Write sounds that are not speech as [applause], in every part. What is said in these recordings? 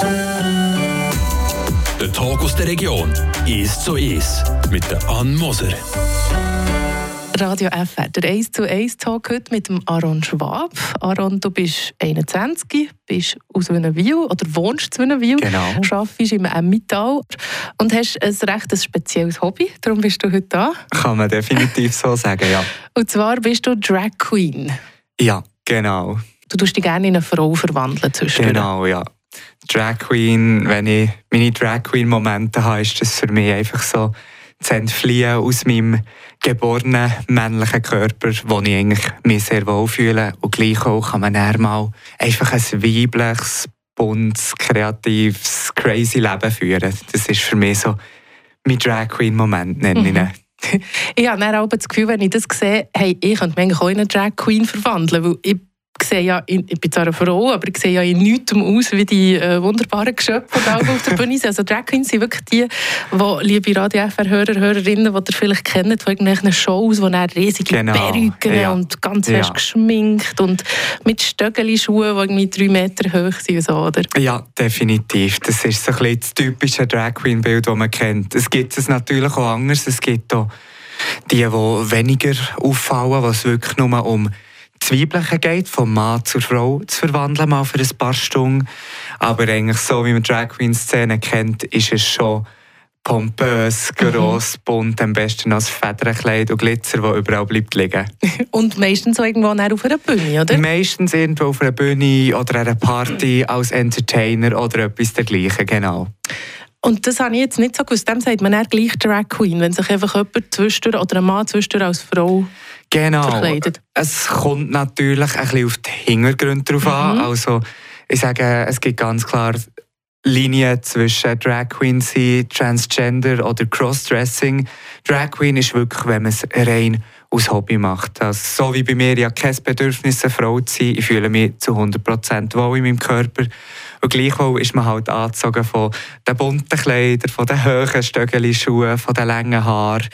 Der Talk aus der Region ist zu ist mit der Ann Moser. Radio FR, der 1 zu 1 Talk heute mit dem Aaron Schwab. Aaron, du bist 21, bist aus Wünnewil oder wohnst in Wünnewil. Genau. Arbeitest im Emmittal und hast ein recht spezielles Hobby. Darum bist du heute da. Kann man definitiv so sagen, ja. Und zwar bist du Drag Queen. Ja, genau. Du tust dich gerne in eine Frau verwandeln zwischendurch. Genau, ja. Drag Queen, wenn ich meine Drag Queen Momente habe, ist das für mich einfach so zu entfliehen aus meinem geborenen männlichen Körper, wo ich eigentlich mich sehr wohl fühle. Und gleich auch kann man dann mal einfach ein weibliches, buntes, kreatives, crazy Leben führen. Das ist für mich so mein Drag Queen Moment, nenne ich ihn. [laughs] Ich habe dann auch das Gefühl, wenn ich das sehe, hey, ich könnte mich eigentlich auch in eine Drag Queen verwandeln, weil ich sehe ja, in, ich bin zwar eine Frau, aber ich sehe ja in nichts aus wie die äh, wunderbaren Geschöpfe, die auf der Bühne sind. [laughs] Also Drag Queens sind wirklich die, die, liebe Radio FR-Hörer, Hörerinnen, die ihr vielleicht kennt von irgendwelchen Shows, wo dann riesige Genau, Perücken ja. und ganz Ja. fest geschminkt und mit Stöckeli-Schuhen, die irgendwie drei Meter hoch sind so, oder? Ja, definitiv. Das ist so ein bisschen das typische Drag Queen Bild, das man kennt. Es gibt es natürlich auch anders. Es gibt auch die, die weniger auffallen, was wirklich nur um Weibliche geht, vom Mann zur Frau zu verwandeln, mal für ein paar Stunden. Aber eigentlich so, wie man Drag Queen Szene kennt, ist es schon pompös, gross, bunt, am besten als Federnkleid und Glitzer, das überall bleibt liegen. [laughs] Und meistens auch irgendwo auf einer Bühne, oder? Meistens irgendwo auf einer Bühne oder einer Party als Entertainer oder etwas dergleichen, genau. Und das habe ich jetzt nicht so gewusst. Dem sagt man eher gleich Drag Queen, wenn sich einfach jemand zwischendurch oder ein Mann zwischendurch als Frau Genau. verkleidet. Es kommt natürlich ein bisschen auf die Hintergründe drauf an. Also, ich sage, es gibt ganz klar Linien zwischen Drag Queen sein, Transgender oder Crossdressing. Drag Queen ist wirklich, wenn man es rein aus Hobby macht. Also, so wie bei mir ja kein Bedürfnis, eine Frau zu sein. Ich fühle mich zu 100% wohl in meinem Körper. Und gleichwohl ist man halt angezogen von den bunten Kleidern, von den hohen Stöckeli-Schuhen, von den langen Haaren.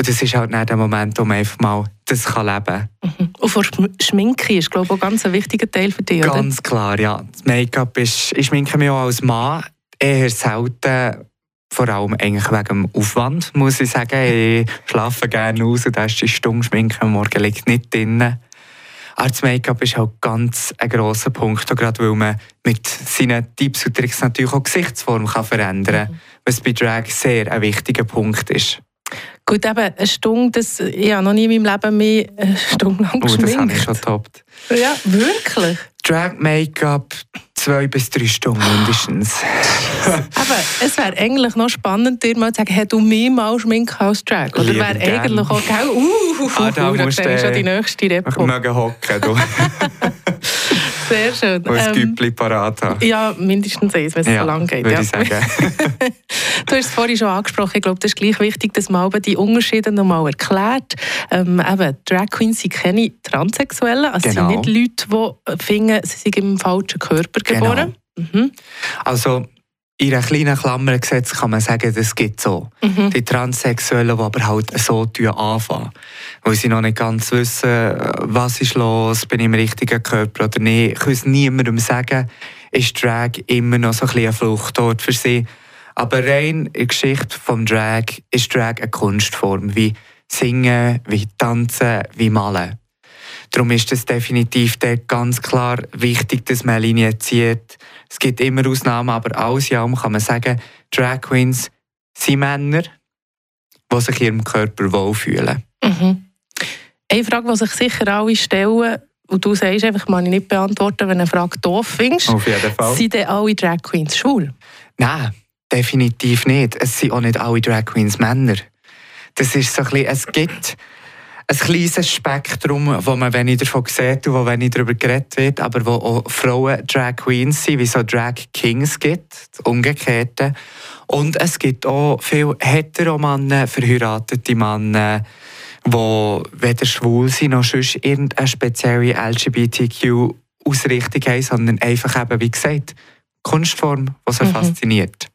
Und das ist halt nicht der Moment, wo man einfach mal das kann leben kann. Und vor Schm- Schminke ist, glaube ich, auch ganz ein wichtiger Teil für dich, oder? Ganz klar, ja. Make-up ist, ich schminke mich auch als Mann eher selten. Vor allem eigentlich wegen dem Aufwand, muss ich sagen. Ich schlafe gerne aus und ist die Stunde Schminke am Morgen liegt nicht drin. Aber das Make-up ist halt ganz ein grosser Punkt, gerade weil man mit seinen Tipps und Tricks natürlich auch Gesichtsform kann verändern kann, was bei Drag sehr ein wichtiger Punkt ist. Gut, eben, eine Stunde, das, ich habe noch nie in meinem Leben mehr eine Stunde lang Oh, das habe ich geschminkt. schon getoppt. ja, wirklich? Drag Make-up zwei bis drei Stunden mindestens. [laughs] Aber es wäre eigentlich noch spannend, dir mal zu sagen, hey, du mehr mal schminken als Drag. Oder wäre eigentlich auch, gell? Uh, uh, Ah, da uh, [laughs] musst ich du, schon die äh, nächste Ich Repo. möge hocken, du. [laughs] Sehr schön. Und ein Ähm, Güppli parat haben. ja, mindestens eins, wenn es so lang geht. würde Ja. ich sagen. [laughs] Du hast es vorhin schon angesprochen. Ich glaube, das ist gleich wichtig, dass man die Unterschiede noch mal erklärt. Ähm, eben, Drag Queens sind keine Transsexuellen. Also Genau. sind nicht Leute, die finden, sie sind im falschen Körper Genau. geboren. Mhm. Also, in einer kleinen Klammer gesetzt kann man sagen, das gibt so. Mhm. Die Transsexuellen, die aber halt so anfangen. Weil sie noch nicht ganz wissen, was ist los, bin ich im richtigen Körper oder nicht. Ich kann es niemandem sagen, ist Drag immer noch so ein bisschen ein Fluchtort für sie. Aber rein in der Geschichte des Drag ist Drag eine Kunstform, wie Singen, wie Tanzen, wie Malen. Darum ist es definitiv ganz klar wichtig, dass man eine Linie zieht. Es gibt immer Ausnahmen, aber alles in allem kann man sagen, Drag Queens sind Männer, die sich ihrem Körper wohlfühlen. Mhm. Eine Frage, die sich sicher alle stellen, und du sagst einfach, man ich nicht beantworten, wenn du eine Frage doof findest. Auf jeden Fall. Sind denn alle Drag Queens schwul? Nein, definitiv nicht. Es sind auch nicht alle Drag Queens Männer. Das ist so ein bisschen, es gibt ein kleines Spektrum, wo man wenig davon sieht und wo wenig darüber geredet wird, aber wo auch Frauen Drag Queens sind, wie so Drag Kings gibt, das Umgekehrte. Und es gibt auch viele Heteromänner, verheiratete Männer, die weder schwul sind noch sonst irgendeine spezielle LGBTQ-Ausrichtung haben, sondern einfach eben, wie gesagt, Kunstform, die sie Mhm. fasziniert.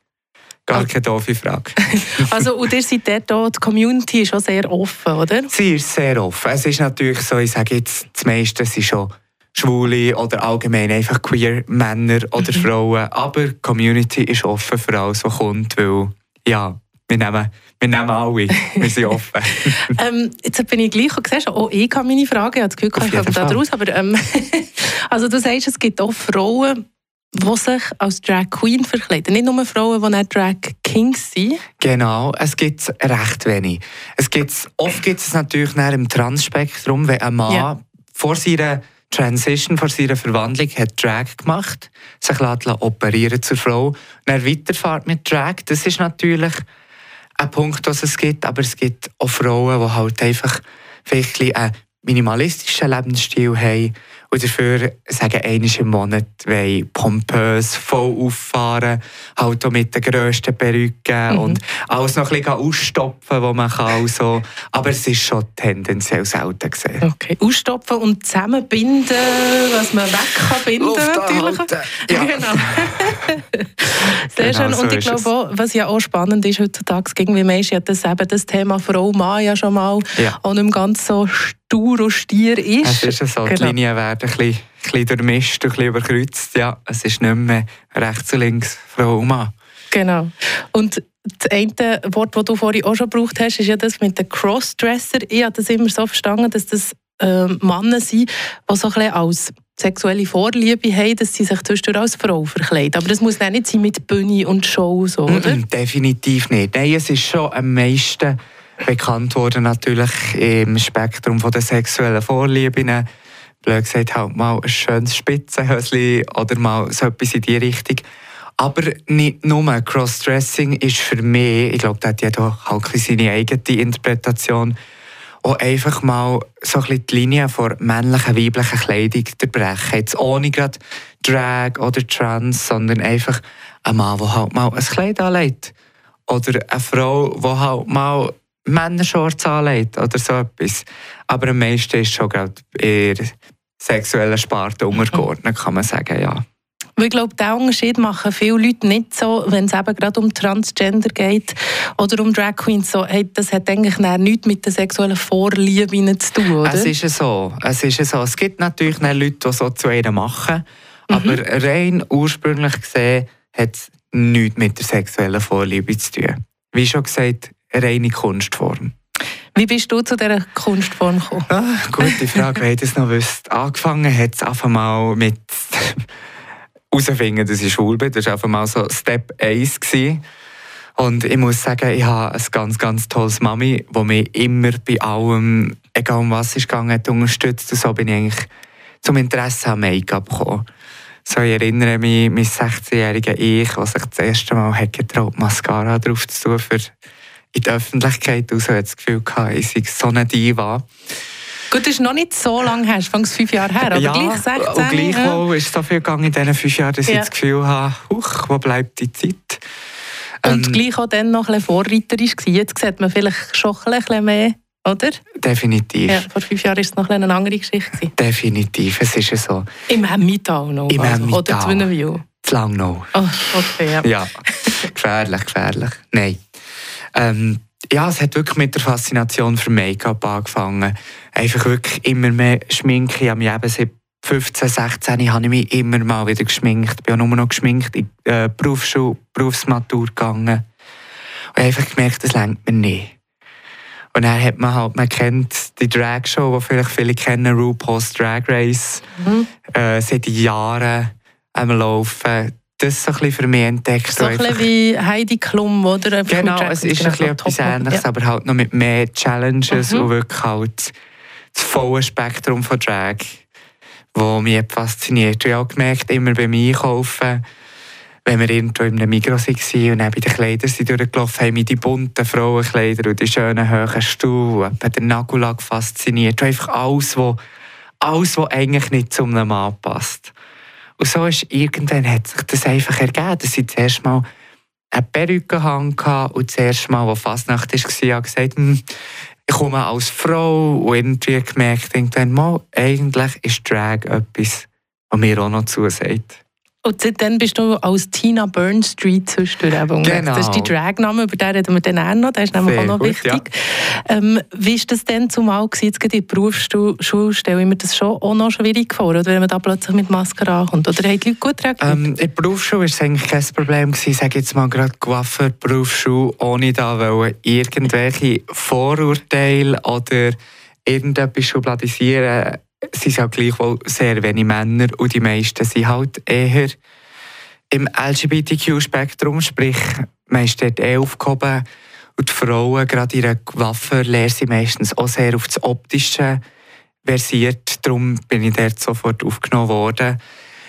Gar keine doofe Frage. [laughs] Also, und ihr seid dort auch, die Community ist auch sehr offen, oder? Sie ist sehr offen. Es ist natürlich so, ich sage jetzt, das meiste sind schon Schwule oder allgemein einfach queer Männer oder mhm. Frauen. Aber die Community ist offen für alles, was kommt, weil ja, wir nehmen, wir nehmen alle, wir sind offen. [laughs] ähm, jetzt bin ich gleich, und siehst, auch ich habe meine Frage, ich habe das Gefühl, ich komme da raus, aber ähm, [laughs] also du sagst, es gibt auch Frauen, die sich als Drag Queen verkleiden. Nicht nur Frauen, die nicht Drag Kings sind. Genau, es gibt recht wenig. Es gibt's, oft gibt es natürlich im Transspektrum, wenn ein Mann ja. vor seiner Transition, vor seiner Verwandlung, hat Drag gemacht, sich operieren zur Frau, und er weiterfährt mit Drag. Das ist natürlich ein Punkt, was es gibt, aber es gibt auch Frauen, die halt einfach vielleicht einen minimalistischen Lebensstil haben und dafür sagen, einmal im Monat wollen pompös voll auffahren, halt auch mit den grössten Perücken mhm. und alles noch ein bisschen ausstopfen, was man kann. Also, aber es ist schon tendenziell selten gesehen. Okay, ausstopfen und zusammenbinden, was man weg kann binden. natürlich. Ja. [laughs] Genau. Sehr genau, schön. Und so ich glaube auch, was ja auch spannend ist heutzutage, irgendwie Mensch, ja das, eben das Thema Frau-Mann ja schon mal ja. auch nicht ganz so stur und stier ist. Es ist so, genau. die Linien werden ein bisschen, ein bisschen durchmischt und ein bisschen überkreuzt. Ja, es ist nicht mehr rechts und links Frau und Mann. Genau. Und das eine Wort, das du vorhin auch schon gebraucht hast, ist ja das mit den Crossdresser. Ich habe das immer so verstanden, dass das äh, Männer sind, die so ein bisschen als sexuelle Vorliebe haben, dass sie sich zwischendurch als Frau verkleiden. Aber das muss nicht sein mit Bühne und Show, so, oder? Definitiv nicht. Nein, es ist schon am meisten bekannt worden natürlich im Spektrum der sexuellen Vorlieben. Blöd gesagt, halt mal ein schönes Spitzenhöschen oder mal so etwas in die Richtung. Aber nicht nur Crossdressing ist für mich, ich glaube, da hat jeder halt seine eigene Interpretation, auch einfach mal so ein die Linie von männlichen, weiblichen Kleidung durchbrechen. Jetzt ohne gerade Drag oder Trans, sondern einfach ein Mann, der halt mal ein Kleid anlegt. Oder eine Frau, die halt mal Männershorts anlegt oder so etwas. Aber am meisten ist schon gerade eher sexuelle Sparte untergeordnet, kann man sagen, ja. Ich glaube, diesen Unterschied machen viele Leute nicht so, wenn es eben gerade um Transgender geht oder um Drag Queens. So, hey, das hat eigentlich nichts mit den sexuellen Vorlieben zu tun, oder? Es ist so. Es, ist so. es gibt natürlich Leute, die so zu ihnen machen, mhm. aber rein ursprünglich gesehen hat es nichts mit der sexuellen Vorliebe zu tun. Wie schon gesagt, eine reine Kunstform. Wie bist du zu dieser Kunstform gekommen? Ah, gute Frage, ich das noch wüsste. Angefangen hat es einfach mal mit herausfinden, dass ich schwul bin. Das war einfach mal so Step 1. Gewesen. Und ich muss sagen, ich habe ein ganz, ganz tolles Mami, die mich immer bei allem, egal um was es ging, hat unterstützt. Und so bin ich eigentlich zum Interesse an Make-up gekommen. So, ich erinnere mich, mein 16-jähriger Ich, der sich das erste Mal hat getraut, Mascara drauf zu tun, für in der Öffentlichkeit raus hat das Gefühl gehabt, ich sei so eine Diva. Gut, das ist noch nicht so lange her, es fünf Jahre her, aber ja, gleich 16. Und gleichwohl ja. ist so viel gegangen in diesen fünf Jahren, dass ja. ich das Gefühl habe, huch, wo bleibt die Zeit? Und ähm, gleich auch dann noch ein bisschen vorreiterisch war. Jetzt sieht man vielleicht schon ein bisschen mehr, oder? Definitiv. Ja, vor fünf Jahren war es noch eine andere Geschichte. Definitiv, es ist so. Im Emmental noch? Im also, Emmental. Oder Zwinenwil? Zu Langnau. Oh, okay, ja. ja, gefährlich, gefährlich. Nein. Ähm, ja, es hat wirklich mit der Faszination für Make-up angefangen. Einfach wirklich immer mehr Schminke. Ich habe mich eben seit 15, 16 habe ich mich immer mal wieder geschminkt. Ich bin auch nur noch geschminkt in die äh, Berufsschule, Berufsmatur gegangen. Und einfach gemerkt, das lenkt mir nicht. Und dann hat man halt, man kennt die Drag-Show, die vielleicht viele kennen, RuPaul's Drag Race, mhm. äh, seit Jahren am Laufen das so ein für mich entdeckt. So ein bisschen wie Heidi Klum, oder? Genau, es ist ein bisschen etwas Ähnliches, ja. aber halt noch mit mehr Challenges mhm. und wirklich halt das volle Spektrum von Drag, das mich fasziniert. Und ich habe gemerkt, immer beim Einkaufen, wenn wir irgendwo in einem Migros waren und dann bei den Kleidern sind durchgelaufen haben, die bunten Frauenkleider und die schönen hohen Stuhl, der Nagellack fasziniert. Und einfach alles, was alles, was eigentlich nicht zu einem Mann passt. Und so ist irgendwann hat sich das einfach ergeben, dass ich zuerst mal eine Perücke hatte und das erste Mal, als Fasnacht war, habe gesagt, hm, ich komme als Frau und irgendwie gemerkt, irgendwann mal, eigentlich ist Drag etwas, was mir auch noch zusagt. Und seitdem bist du als Tina Burnstreet zwischendurch unterwegs. Genau. Das ist dein Dragname, über den reden wir dann auch noch. Der ist nämlich Sehr auch noch gut, wichtig. Ähm, wie war das denn zumal gewesen, jetzt gerade in der Berufsschule, stelle ich mir das schon auch noch schwierig vor, oder wenn man da plötzlich mit Maske ankommt? Oder haben die Leute gut reagiert? Ähm, in der Berufsschule war es eigentlich kein Problem. Gewesen. Ich sage jetzt mal gerade Coiffeur, Berufsschule, ohne da wollen irgendwelche Vorurteile oder irgendetwas schubladisieren. Es sind halt gleichwohl sehr wenige Männer und die meisten sind halt eher im LGBTQ-Spektrum, sprich, man ist dort eh aufgehoben und die Frauen, gerade in einer Coiffeurlehre, sind meistens auch sehr auf das Optische versiert. Darum bin ich dort sofort aufgenommen worden.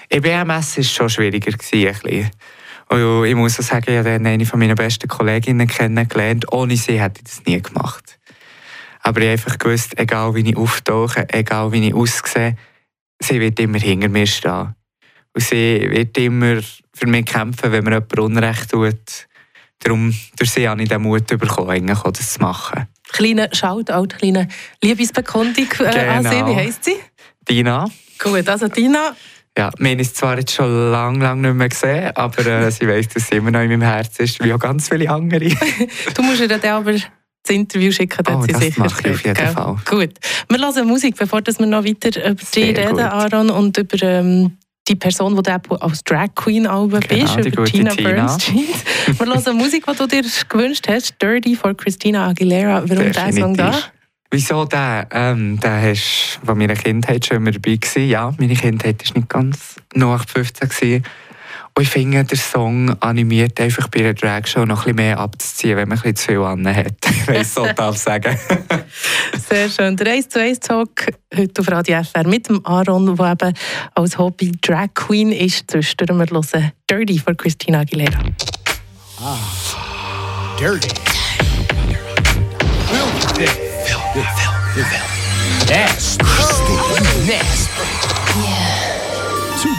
In BMS war es schon schwieriger. Ein bisschen. Und ich muss auch sagen, ich habe eine meiner besten Kolleginnen kennengelernt. Ohne sie hätte ich das nie gemacht. Aber ich einfach gewusst, egal wie ich auftauche, egal wie ich aussehe, sie wird immer hinter mir stehen. Und sie wird immer für mich kämpfen, wenn mir jemand Unrecht tut. Darum, durch sie habe ich den Mut bekommen, das zu machen. Kleine Shoutout, kleine Liebesbekundung äh, an sie. Genau. Wie heisst sie? Dina, Gut, also Tina, ja, wir haben zwar jetzt schon lange, lange nicht mehr gesehen, aber äh, sie weiss, dass sie immer noch in meinem Herzen ist, wie auch ganz viele andere. [laughs] du musst ihr dann aber das Interview schicken, dann Oh, sie das sicher mache auf jeden? Fall. Gut. Wir hören Musik, bevor wir noch weiter über dich reden, gut. Aaron, und über ähm, die Person, die du als Drag Queen bist, Genau, die über Tina, Tina. Bernstein. [laughs] wir hören Musik, die du dir gewünscht hast, «Dirty» von Christina Aguilera. Warum der Song da? Wieso der? Ähm, der ist von meiner Kindheit schon immer dabei gewesen. Ja, meine Kindheit war nicht ganz nach 15 gewesen. Und ich finde, der Song animiert einfach bei einer Dragshow noch ein bisschen mehr abzuziehen, wenn man ein bisschen zu viel an hat. Wenn [laughs] ich so darf sagen. [laughs] Sehr schön. Der 1 zu 1 Talk heute auf Radio FR mit dem Aaron, der eben als Hobby Drag Queen ist. Zwischendurch wir hören «Dirty» von Christina Aguilera. dirty. Filthy. Nasty. Nasty.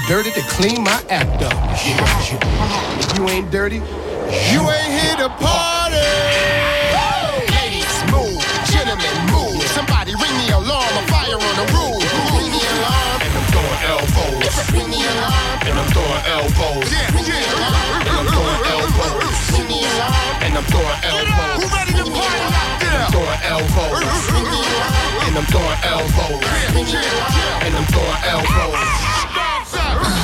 Dirty to clean my act up. If you ain't dirty, you ain't here to party. Ladies, move. Gentlemen, move. Somebody ring the alarm. A fire on the roof. Ring the alarm. And I'm throwing elbows. Ring the alarm. And I'm throwing elbows. Yeah, yeah. And I'm throwing elbows. Ring the alarm. And I'm throwing elbows. Who ready to party out there? I'm throwing elbows. Ring the alarm. And I'm throwing elbows. And I'm throwing elbows.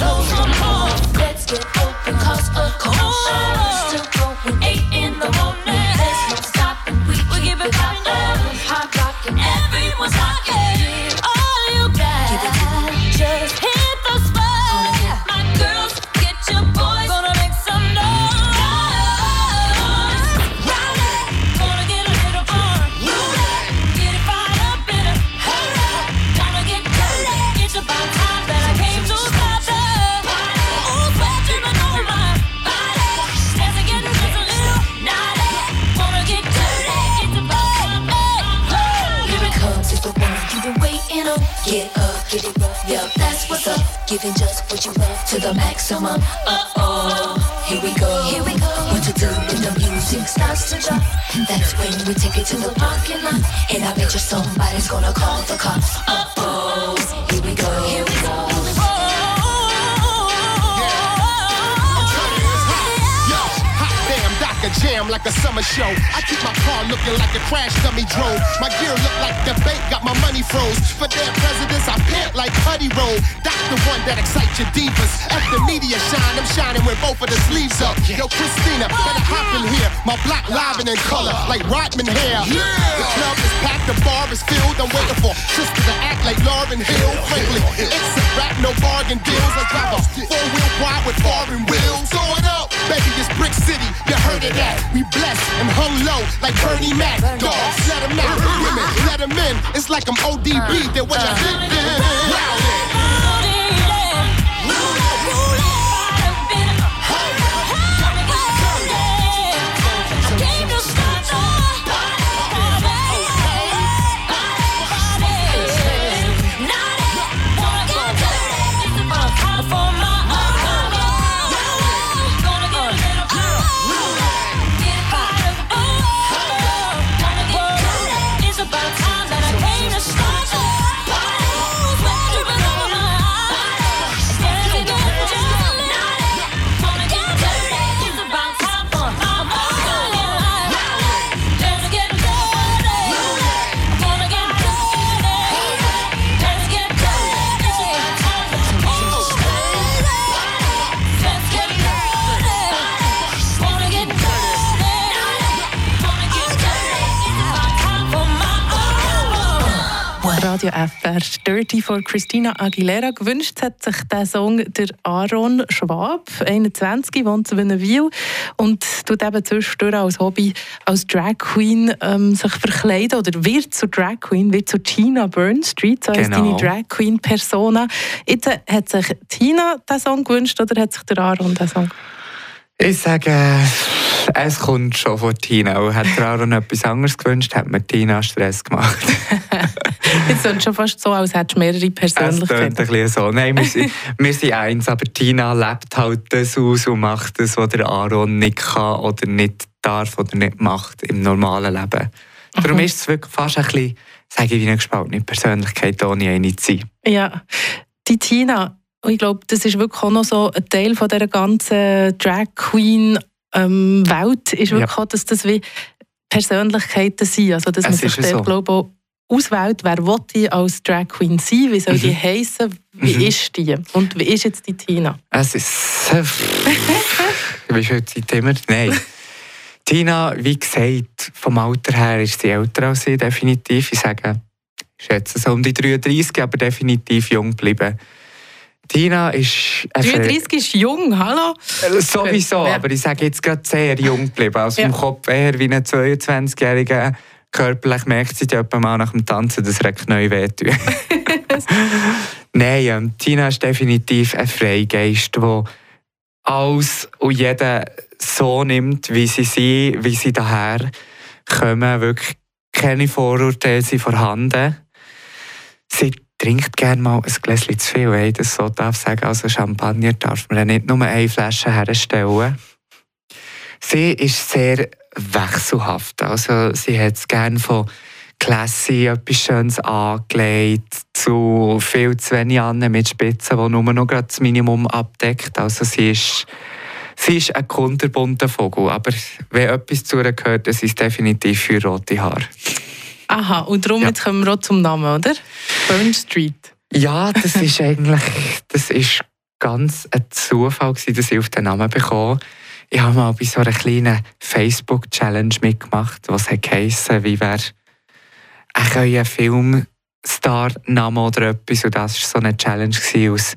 close. The. Uh oh, here we go. Here we go. What to do when the music starts to drop? That's when we take it to the parking lot. And I bet you somebody's gonna call the cops. Uh oh, jam like a summer show. I keep my car looking like a crash dummy drove. My gear look like the bank got my money froze. For their presidents, I pant like Putty Roll. That's the one that excites your divas. At the media shine, I'm shining with both of the sleeves up. Yo, Christina, better hop in here. My black live and in color, like Rodman hair. The club is packed, the bar is filled. I'm waiting for sister to act like Lauren Hill. Frankly, it's a rap, no bargain deals. I drive a four-wheel wide with foreign wheels. Throw it up, baby, it's Brick City. You heard of that? We blessed and hung low like Bernie Mac. Dogs, let 'em out. Women, let 'em in. It's like I'm ODB. Then what you thinking? Radio FR Dirty von Christina Aguilera gewünscht hat sich der Song der Aaron Schwab, 21, wohnt in Wennewil und tut eben zwischendurch als Hobby als Drag Queen ähm, sich verkleiden oder wird zur Drag Queen, wird zu Tina Burnstreet, so Genau. deine Drag Queen Persona. Jetzt äh, hat sich Tina den Song gewünscht oder hat sich der Aaron den Song? Ich sage, es kommt schon von Tina. Und Hat Aaron etwas anderes gewünscht, hat mir Tina Stress gemacht. [laughs] Jetzt klingt schon fast so, als hättest du mehrere Es Persönlichkeiten. ein bisschen so. Nein, wir sind, wir sind eins, aber Tina lebt halt das aus und macht das, was der Aaron nicht kann oder nicht darf oder nicht macht im normalen Leben. Darum ist es wirklich fast ein bisschen, sage ich, wie eine gespaltene Persönlichkeit, ohne eine zu sein. Ja, die Tina, ich glaube, das ist wirklich auch noch so ein Teil von dieser ganzen Drag Queen ähm, Welt, ist wirklich Ja. auch, dass das wie Persönlichkeiten sind. Also, dass man Es sich ist dort, so. glaube auch auswählt, wer will die als Drag Queen sein, wie soll die heißen, wie Mhm. ist die und wie ist jetzt die Tina? Es ist. Äh, [laughs] wie Zeit haben wir? Nein. Tina, wie gesagt, vom Alter her ist sie älter als ich, definitiv. Ich sage, ich schätze so um die 33, aber definitiv jung geblieben. Tina ist. eine Ver- 33 ist jung, hallo? Äh, Sowieso, Ja. aber ich sage jetzt gerade sehr jung geblieben. Also Ja. im Kopf eher wie ein 22-Jähriger. Körperlich merkt sie etwa mal nach dem Tanzen, dass er Knie wehtut. [laughs] Nein, ähm, Tina ist definitiv ein Freigeist, der alles und jeden so nimmt, wie sie sind, wie sie daher kommen. Wirklich keine Vorurteile sind vorhanden. Sie trinkt gerne mal ein Gläschen zu viel, wenn ich das so darf sagen. Also Champagner darf man ja nicht nur eine Flasche herstellen. Sie ist sehr wechselhaft. Also sie hat es gerne von classy, etwas Schönes angelegt, zu viel zu wenig an mit Spitzen, die nur noch das Minimum abdeckt. Also sie ist, sie ist ein kunterbunter Vogel, aber wenn etwas zu ihr gehört, sind es definitiv für rote Haare. Aha, und darum Ja. jetzt kommen wir auch zum Namen, oder? Burn Street. Ja, das ist [laughs] eigentlich das ist ganz ein Zufall, gewesen, dass ich auf den Namen bekomme. Ich habe mal bei so einer kleinen Facebook-Challenge mitgemacht, was geheissen, wie wäre ein Filmstar-Name oder etwas. Und das war so eine Challenge gewesen aus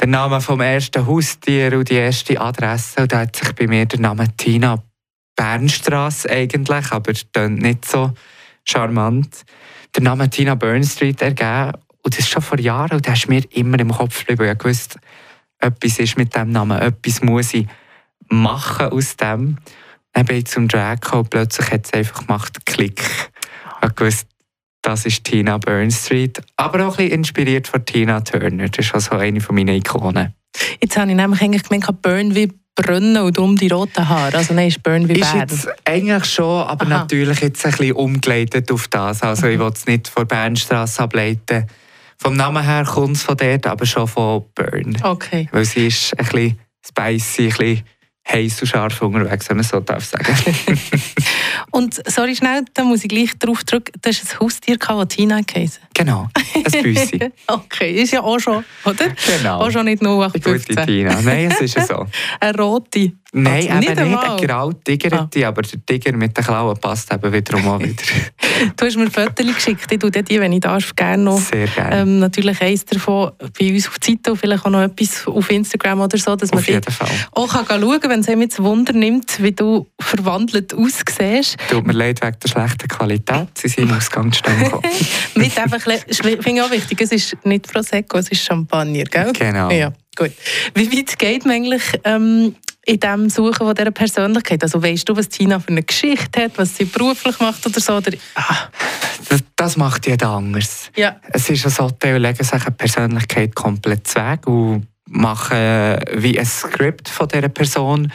der Name vom ersten Haustier und die erste Adresse. Und da hat sich bei mir der Name Tina Bernstrasse eigentlich, aber klingt nicht so charmant, der Name Tina Burnstreet ergeben. Und das schon vor Jahren. Und das ist mir immer im Kopf geblieben. Ich wusste, etwas ist mit dem Namen, etwas muss ich machen aus dem. Dann bin ich zum Drag und plötzlich hat es einfach gemacht, Klick. Ich gewusst, das ist Tina Burnstreet. Aber auch ein inspiriert von Tina Turner. Das ist also eine von meinen Ikonen. Jetzt habe ich nämlich eigentlich gemeint, Burn wie brennen und darum die roten Haare. Also nein, ist Burn wie Ist Bern. jetzt eigentlich schon, aber Aha. natürlich jetzt ein bisschen umgeleitet auf das. Also ich will es nicht von Bernstrasse ableiten. Vom Namen her kommt es von dort, aber schon von Burn. Okay. Weil sie ist ein bisschen spicy, ein bisschen heiß und scharf unterwegs, wenn man so darf sagen. [laughs] Und sorry, schnell, da muss ich gleich drauf drücken. Du hast ein Haustier, das Tina geheißen. genau, ein Büssi. [laughs] okay, ist ja auch schon, oder? Genau. Auch schon nicht Die gute 0815. Tina. Nein, es ist ja so. [laughs] Eine rote. Nein, Also eben nicht, ein grau Tigerte, aber der Tiger mit den Klauen passt eben wiederum auch [laughs] wieder. Du hast mir Fotos geschickt. Ich tue die, wenn ich darf, gerne noch. Sehr gerne. Ähm, natürlich eins davon bei uns auf die Seite und vielleicht auch noch etwas auf Instagram oder so, dass man Auf jeden Fall. auch kann schauen kann, wenn es einem jetzt Wunder nimmt, wie du verwandelt aussiehst. Tut mir leid wegen der schlechten Qualität. Sie sind im Ausgangsstand gekommen. [laughs] Mit einfach, le- ich finde auch wichtig, es ist nicht Prosecco, es ist Champagner, gell? Genau. Ja, gut. Wie weit geht man eigentlich ähm, in dem Suchen von dieser Persönlichkeit? Also weißt du, was Tina für eine Geschichte hat, was sie beruflich macht oder so? Oder, ah, Das, das macht jeder anders. ja. Es ist so, die legen sich eine Persönlichkeit komplett weg und machen wie ein Skript von dieser Person.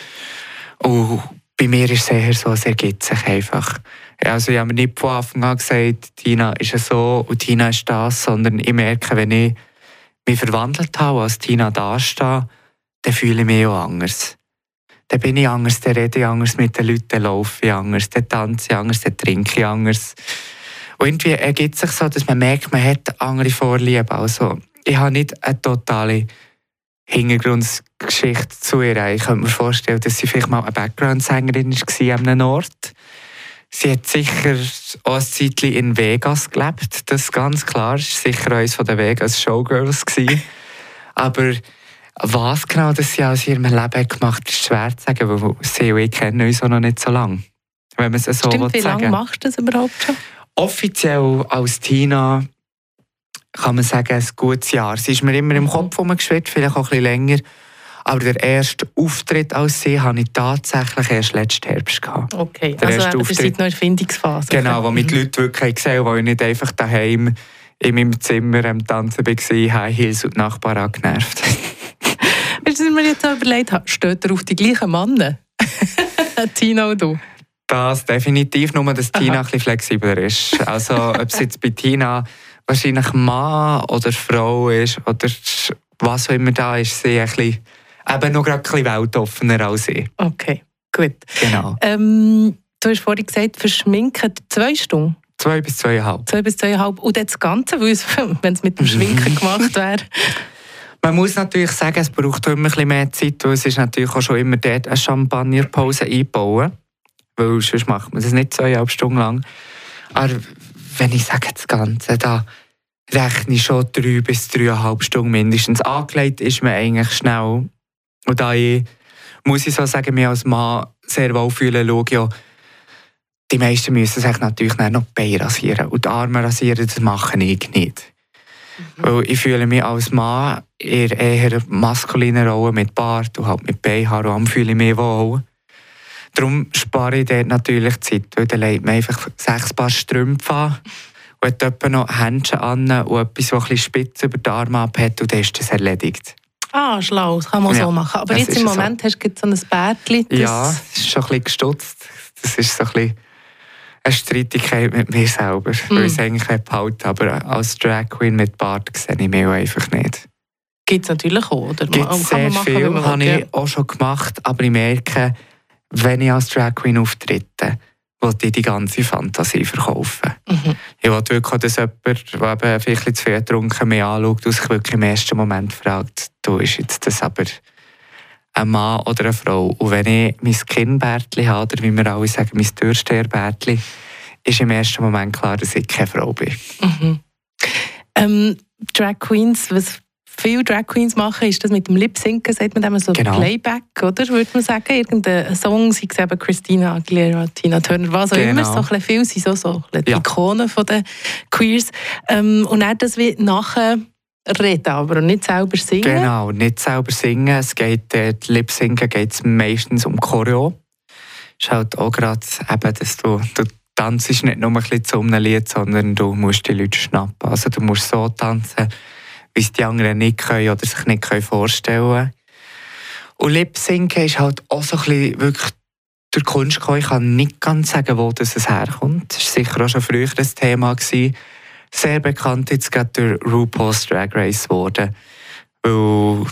Und bei mir ist es eher so, es ergibt sich einfach. Also ich habe mir nicht von Anfang an gesagt, Tina ist so und Tina ist das, sondern ich merke, wenn ich mich verwandelt habe, als Tina dastehe, dann fühle ich mich auch anders. Dann bin ich anders, dann rede ich anders mit den Leuten, dann laufe ich anders, dann tanze ich anders, dann trinke ich anders. Und irgendwie ergibt sich so, dass man merkt, man hat andere Vorlieben. Also, ich habe nicht eine totale Hintergrundgeschichte zu ihr. Ich könnte mir vorstellen, dass sie vielleicht mal eine Background-Sängerin war an einem Ort. Sie hat sicher auch ein Zeitchen in Vegas gelebt, das ist ganz klar. Sie war sicher eines der Vegas Showgirls. Aber was genau das sie aus ihrem Leben gemacht hat, ist schwer zu sagen, weil sie und ich kennen uns auch noch nicht so lange. Wenn man es so Stimmt, wie lange machst du das überhaupt schon? offiziell als Tina kann man sagen, ein gutes Jahr. Sie ist mir immer im Mhm. Kopf rumgeschwirrt, vielleicht auch ein bisschen länger. Aber der erste Auftritt als sie hatte ich tatsächlich erst letzten Herbst. Gehabt. Okay, Der also erste Auftritt. seid noch in der Findungsphase. Genau, wo mich die Leute wirklich gesehen haben, wo ich nicht einfach daheim in meinem Zimmer am Tanzen war, High Heels und die Nachbarn angenervt. [laughs] Was ich mir jetzt überlegt habe? Steht er auf die gleichen Männer? [laughs] Tina und du? Das definitiv, nur dass Tina Aha. ein bisschen flexibler ist. Also ob es jetzt bei Tina wahrscheinlich Mann oder Frau ist oder was auch immer da ist, sie ein bisschen, eben noch gerade ein bisschen weltoffener als ich. Okay, gut. Genau. Ähm, du hast vorhin gesagt, für Schminken zwei Stunden. Zwei bis zweieinhalb. Zwei bis zweieinhalb. Und das Ganze, wenn es [laughs] mit dem Schminken [laughs] gemacht wäre. Man muss natürlich sagen, es braucht auch immer ein bisschen mehr Zeit, es ist natürlich auch schon immer dort eine Champagnerpause einbauen. Weil sonst macht man das nicht zweieinhalb Stunden lang. Aber wenn ich sage das Ganze, da rechne ich schon drei bis dreieinhalb Stunden mindestens. Angelegt ist man eigentlich schnell. Und da ich, muss ich so sagen, mich als Mann sehr wohl fühlen, schaue auch, die meisten müssen sich natürlich noch die Beine rasieren. Und die Arme rasieren, das mache ich nicht. Weil ich fühle mich als Mann in eher maskuliner Rolle mit Bart und halt mit Beinhaar fühle ich mich wohl. Darum spare ich dort natürlich Zeit, weil dann legt man einfach sechs Paar Strümpfe an und hat etwa noch Händchen an und etwas, das ein bisschen spitz über die Arme abhat und dann ist das erledigt. Ah, schlau, das kann man Ja, so machen. Aber das jetzt im so. Moment hast du so ein Bärtchen. das- Ja, es ist schon ein bisschen gestutzt. Das ist so ein bisschen eine Streitigkeit mit mir selber, weil ich es eigentlich behalte. Aber als Drag Queen mit Bart sehe ich mich einfach nicht. Gibt es natürlich auch. Oder? gibt man sehr machen, viel, habe ich auch schon gemacht, aber ich merke, wenn ich als Drag Queen auftrete, will ich die ganze Fantasie verkaufen. Mhm. Ich will wirklich, dass jemand, der vielleicht zu viel getrunken mich anschaut und sich wirklich im ersten Moment fragt, du, ist jetzt das aber ein Mann oder eine Frau? Und wenn ich mein Kinnbärtchen habe, oder wie wir alle sagen, mein Türsteherbärtchen, ist im ersten Moment klar, dass ich keine Frau bin. Mhm. Ähm, Drag Queens, was viele Drag Queens machen, ist das mit dem Lip-Synken, sagt man dem so Genau. Playback, oder? Würde man sagen, irgendein Song, sei es eben Christina Aguilera, Tina Turner, was auch Genau. immer, so ein bisschen viel sind so, so ein bisschen Ja. Ikonen von den Queers. Ähm, und dann das wie nachher reden, aber nicht selber singen. Genau, nicht selber singen. Es geht, äh, die Lip-Singen geht es meistens um Choreo. Es ist halt auch gerade dass du, du tanzt nicht nur ein bisschen zu einem Lied, sondern du musst die Leute schnappen. Also du musst so tanzen, wie es die anderen nicht können oder sich nicht vorstellen können. Und Lip-Singen ist halt auch so ein bisschen wirklich die Kunst gekommen. Ich kann nicht ganz sagen, wo das es herkommt. Das war sicher auch schon früher ein Thema. Gewesen. Sehr bekannt jetzt gerade durch RuPaul's Drag Race geworden. Weil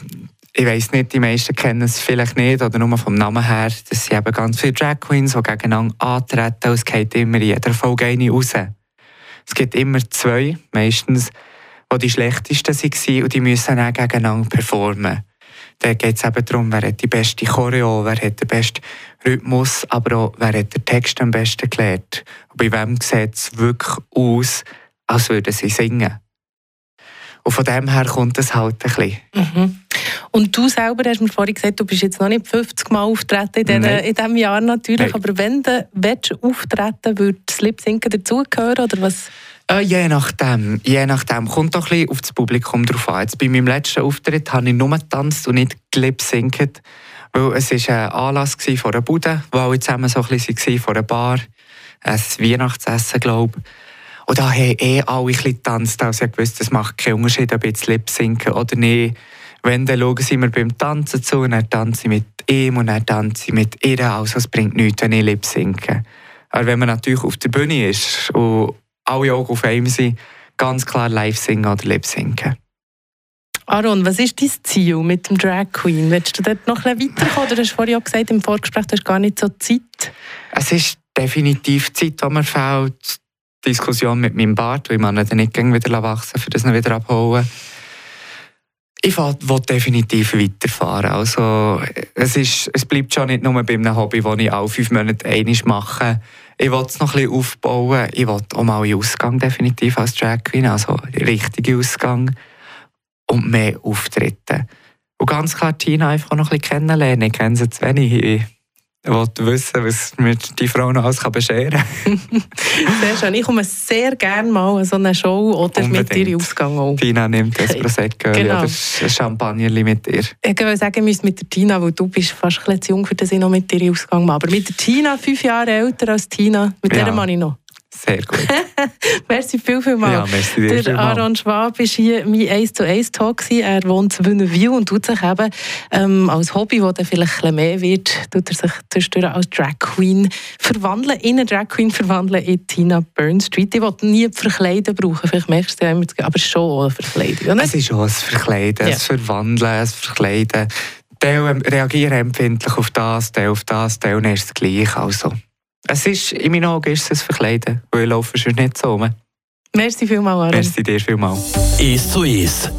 ich weiss nicht, die meisten kennen es vielleicht nicht oder nur vom Namen her, das sind eben ganz viele Drag Queens, die gegeneinander antreten und es geht immer in jeder Folge eine raus. Es gibt immer zwei, meistens, die die schlechtesten waren und die müssen dann gegeneinander performen. Da geht es eben darum, wer hat die beste Choreo, wer hat den besten Rhythmus, aber auch, wer hat den Text am besten gelernt. Und bei wem sieht es wirklich aus, als würden sie singen. Und von dem her kommt es halt ein bisschen. Mhm. Und du selber hast mir vorhin gesagt, du bist jetzt noch nicht 50 Mal auftreten in, Nein. in diesem Jahr natürlich, Nein. aber wenn du willst, auftreten würde das Lip-Sinken dazugehören oder was? Äh, je nachdem, je nachdem. Kommt doch ein bisschen auf das Publikum drauf an. Jetzt bei meinem letzten Auftritt habe ich nur getanzt und nicht gelip-sinkt. Weil es war ein Anlass von einer Bude, wo alle zusammen so ein bisschen waren, von einer Bar. Ein Weihnachtsessen, glaube ich. Und da haben eh alle ein bisschen getanzt. Also ich wusste, es macht keinen Unterschied, ob ich jetzt lip-sinken oder nicht. Wenn, dann schauen sie mir beim Tanzen zu und dann tanze ich mit ihm und dann tanze ich mit ihr. Also es bringt nichts, wenn ich lip-sinke. Aber wenn man natürlich auf der Bühne ist und alle Augen auf einem sind, ganz klar live singen oder lip sinken. Aaron, was ist dein Ziel mit dem Drag Queen? Willst du dort noch ein bisschen weiterkommen? Oder hast du vorhin auch gesagt, im Vorgespräch, du hast gar nicht so Zeit. Es ist definitiv Zeit, die mir fehlt. Diskussion mit meinem Bart, weil ich dann nicht wieder wachsen für das ihn wieder abholen. Ich will definitiv weiterfahren. Also, es, ist, es bleibt schon nicht nur bei einem Hobby, das ich alle fünf Monate einmal mache. Ich will es noch ein bisschen aufbauen. Ich will auch mal in Ausgang definitiv als Drag Queen, also richtige Ausgang. Und mehr Auftritte. Und ganz klar Tina einfach noch ein bisschen kennenlernen. Ich kenne sie zu wenig. Wollte wissen, was mir die Frau noch alles bescheren kann. [laughs] Sehr schön. Ich komme sehr gerne mal an so eine Show oder mit Unbedingt. dir in Ausgang auch. Tina nimmt [laughs] das Prosecco Genau. oder ein Champagnerli mit ihr. Ich würde sagen, ich müsste mit der Tina, weil du bist fast ein bisschen zu jung, für das ich noch mit dir Ausgang mache. Aber mit der Tina, fünf Jahre älter als Tina, mit Ja. der mache ich noch. Sehr gut. [laughs] Merci viel, viel mal. Ja, merci dir Der. Aaron Schwab war hier mein 1 zu 1 Talk. Er wohnt in Wünnewil und tut sich eben ähm, als Hobby, das dann vielleicht ein mehr wird, tut er sich zwischendurch als Drag Queen verwandeln, in eine Drag Queen verwandeln in Tina Burnstreet. Ich wollte nie Verkleiden brauchen, vielleicht merkst du ja immer, aber schon eine Verkleidung. oder? Es ist auch ein Verkleiden, Ja. ein Verwandeln, ein Verkleiden. Teil ähm, reagieren empfindlich auf das, Teil auf das, Teil ist es gleich. Also, es ist, in meinen Augen ist es ein Verkleiden, weil ich laufe sonst nicht so rum. Merci vielmals, Aaron. Merci dir vielmals. Ist so ist.